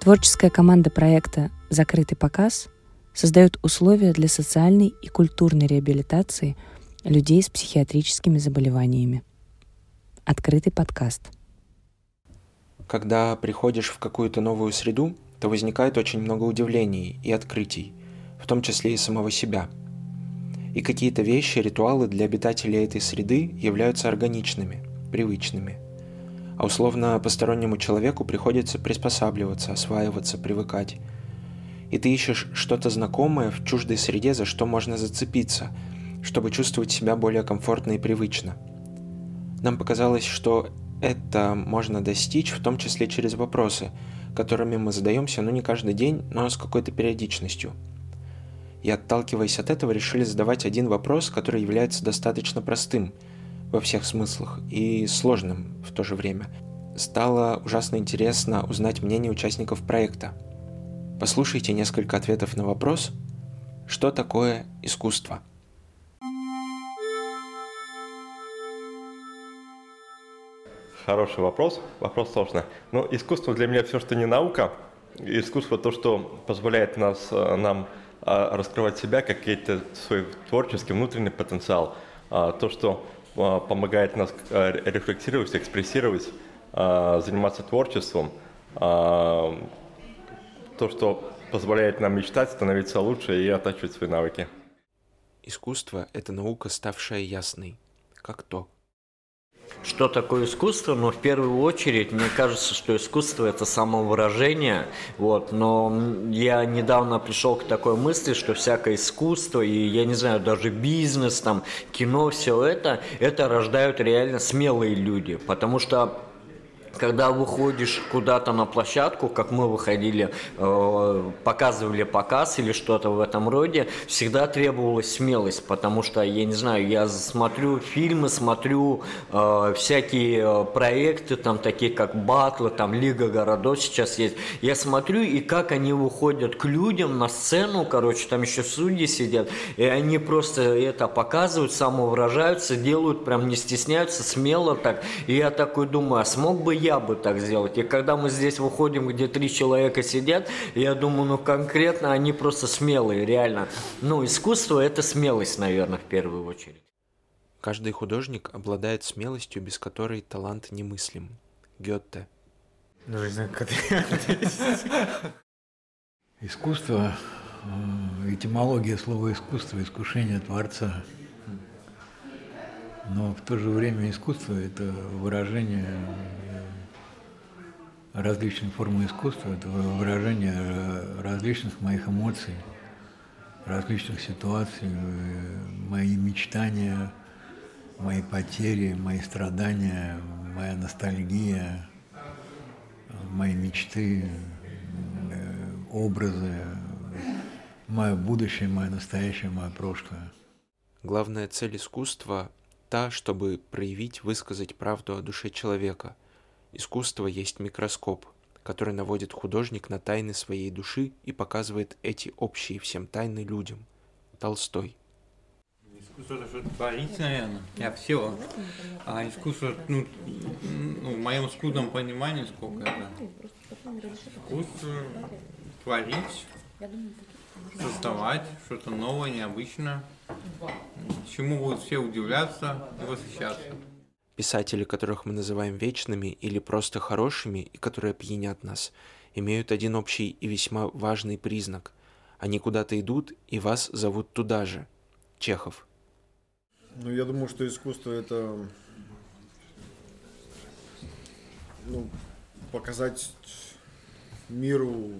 Творческая команда проекта «Закрытый показ» создает условия для социальной и культурной реабилитации людей с психиатрическими заболеваниями. Открытый подкаст. Когда приходишь в какую-то новую среду, то возникает очень много удивлений и открытий, в том числе и самого себя. И какие-то вещи, ритуалы для обитателей этой среды являются органичными, привычными. А условно постороннему человеку приходится приспосабливаться, осваиваться, привыкать. И ты ищешь что-то знакомое в чуждой среде, за что можно зацепиться, чтобы чувствовать себя более комфортно и привычно. Нам показалось, что это можно достичь в том числе через вопросы, которыми мы задаемся, ну не каждый день, но с какой-то периодичностью. И отталкиваясь от этого, решили задавать один вопрос, который является достаточно простым во всех смыслах и сложным в то же время. Стало ужасно интересно узнать мнение участников проекта. Послушайте несколько ответов на вопрос, что такое искусство – Хороший вопрос. Вопрос сложный. Но ну, искусство для меня все, что не наука. Искусство то, что позволяет нас, э, нам а, раскрывать себя, какой-то свой творческий внутренний потенциал. А, то, что помогает нас э, рефлексировать, экспрессировать, заниматься творчеством. То, что позволяет нам мечтать, становиться лучше и оттачивать свои навыки. Искусство – это наука, ставшая ясной, как то, что такое искусство? Ну, в первую очередь, мне кажется, что искусство – это самовыражение. Вот, но я недавно пришел к такой мысли, что всякое искусство, и, я не знаю, даже бизнес, там, кино, все это, это рождают реально смелые люди. Потому что когда выходишь куда-то на площадку, как мы выходили, э, показывали показ или что-то в этом роде, всегда требовалась смелость, потому что, я не знаю, я смотрю фильмы, смотрю э, всякие э, проекты, там такие как Батлы, там Лига городов сейчас есть, я смотрю, и как они выходят к людям на сцену, короче, там еще судьи сидят, и они просто это показывают, самовыражаются, делают, прям не стесняются, смело так, и я такой думаю, а смог бы я бы так сделать. И когда мы здесь выходим, где три человека сидят, я думаю, ну конкретно они просто смелые, реально. Ну, искусство – это смелость, наверное, в первую очередь. Каждый художник обладает смелостью, без которой талант немыслим. Гетте. Даже не знаю, как Искусство, э, этимология слова искусство, искушение Творца. Но в то же время искусство – это выражение различные формы искусства, это выражение различных моих эмоций, различных ситуаций, мои мечтания, мои потери, мои страдания, моя ностальгия, мои мечты, образы, мое будущее, мое настоящее, мое прошлое. Главная цель искусства – та, чтобы проявить, высказать правду о душе человека – Искусство есть микроскоп, который наводит художник на тайны своей души и показывает эти общие всем тайны людям. Толстой. Искусство это что-то творить, наверное. Я все. А искусство, ну, ну, в моем скудном понимании, сколько это? Искусство творить, создавать что-то новое, необычное, чему будут все удивляться и восхищаться. Писатели, которых мы называем вечными или просто хорошими и которые пьянят нас, имеют один общий и весьма важный признак. Они куда-то идут, и вас зовут туда же. Чехов. Ну, я думаю, что искусство это ну, показать миру,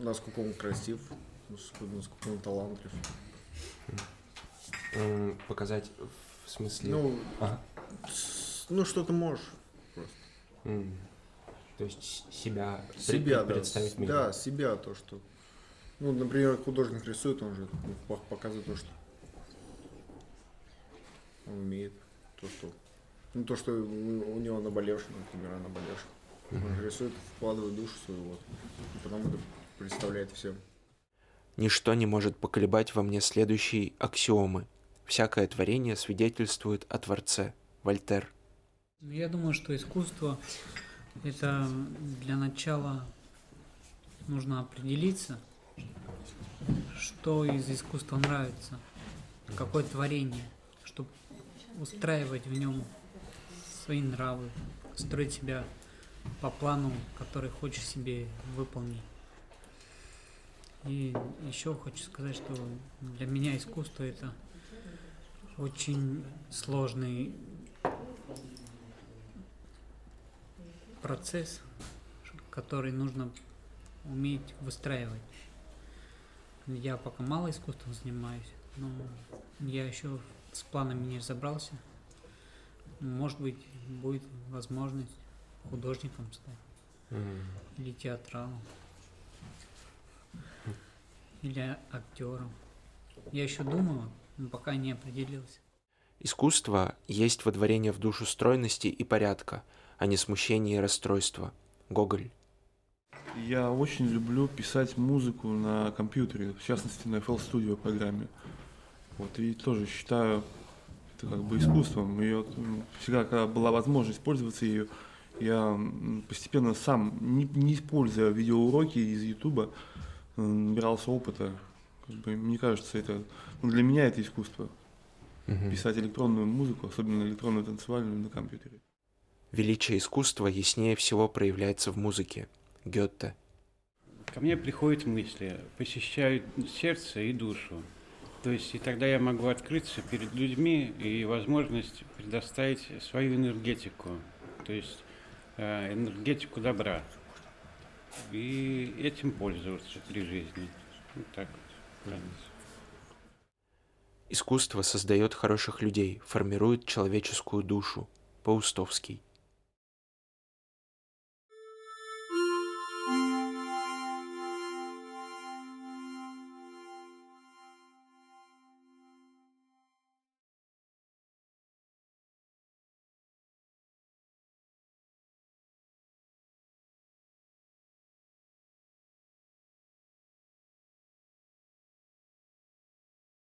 насколько он красив, насколько он талантлив. Показать в смысле? Ну, ага. ну что ты можешь просто. Mm. То есть себя, себя представить да, миру. Да, себя то, что. Ну, например, художник рисует, он же показывает то, что он умеет. То, что. Ну, то, что у него наболевший, например, а наболевший. Mm-hmm. Он же рисует, вкладывает душу свою, вот. И потом это представляет всем. Ничто не может поколебать во мне следующие аксиомы – Всякое творение свидетельствует о Творце. Вольтер. Ну, я думаю, что искусство Это для начала нужно определиться, что из искусства нравится, какое творение, чтобы устраивать в нем свои нравы, строить себя по плану, который хочешь себе выполнить. И еще хочу сказать, что для меня искусство это очень сложный процесс, который нужно уметь выстраивать. Я пока мало искусством занимаюсь, но я еще с планами не разобрался. Может быть, будет возможность художником стать. Mm. Или театралом. Или актером. Я еще думаю, но пока не определился. Искусство есть водворение в душу стройности и порядка, а не смущение и расстройство. Гоголь. Я очень люблю писать музыку на компьютере, в частности на FL Studio программе. Вот, и тоже считаю это как бы искусством. Ее всегда, когда была возможность пользоваться ее, я постепенно сам, не, не используя видеоуроки из Ютуба, набирался опыта. Как бы, мне кажется, это ну, для меня это искусство. Угу. Писать электронную музыку, особенно электронную танцевальную на компьютере. Величие искусства яснее всего проявляется в музыке. Гетте. Ко мне приходят мысли, посещают сердце и душу. То есть и тогда я могу открыться перед людьми и возможность предоставить свою энергетику. То есть Э, энергетику добра. И этим пользоваться при жизни. Вот так вот. Искусство создает хороших людей, формирует человеческую душу. Паустовский.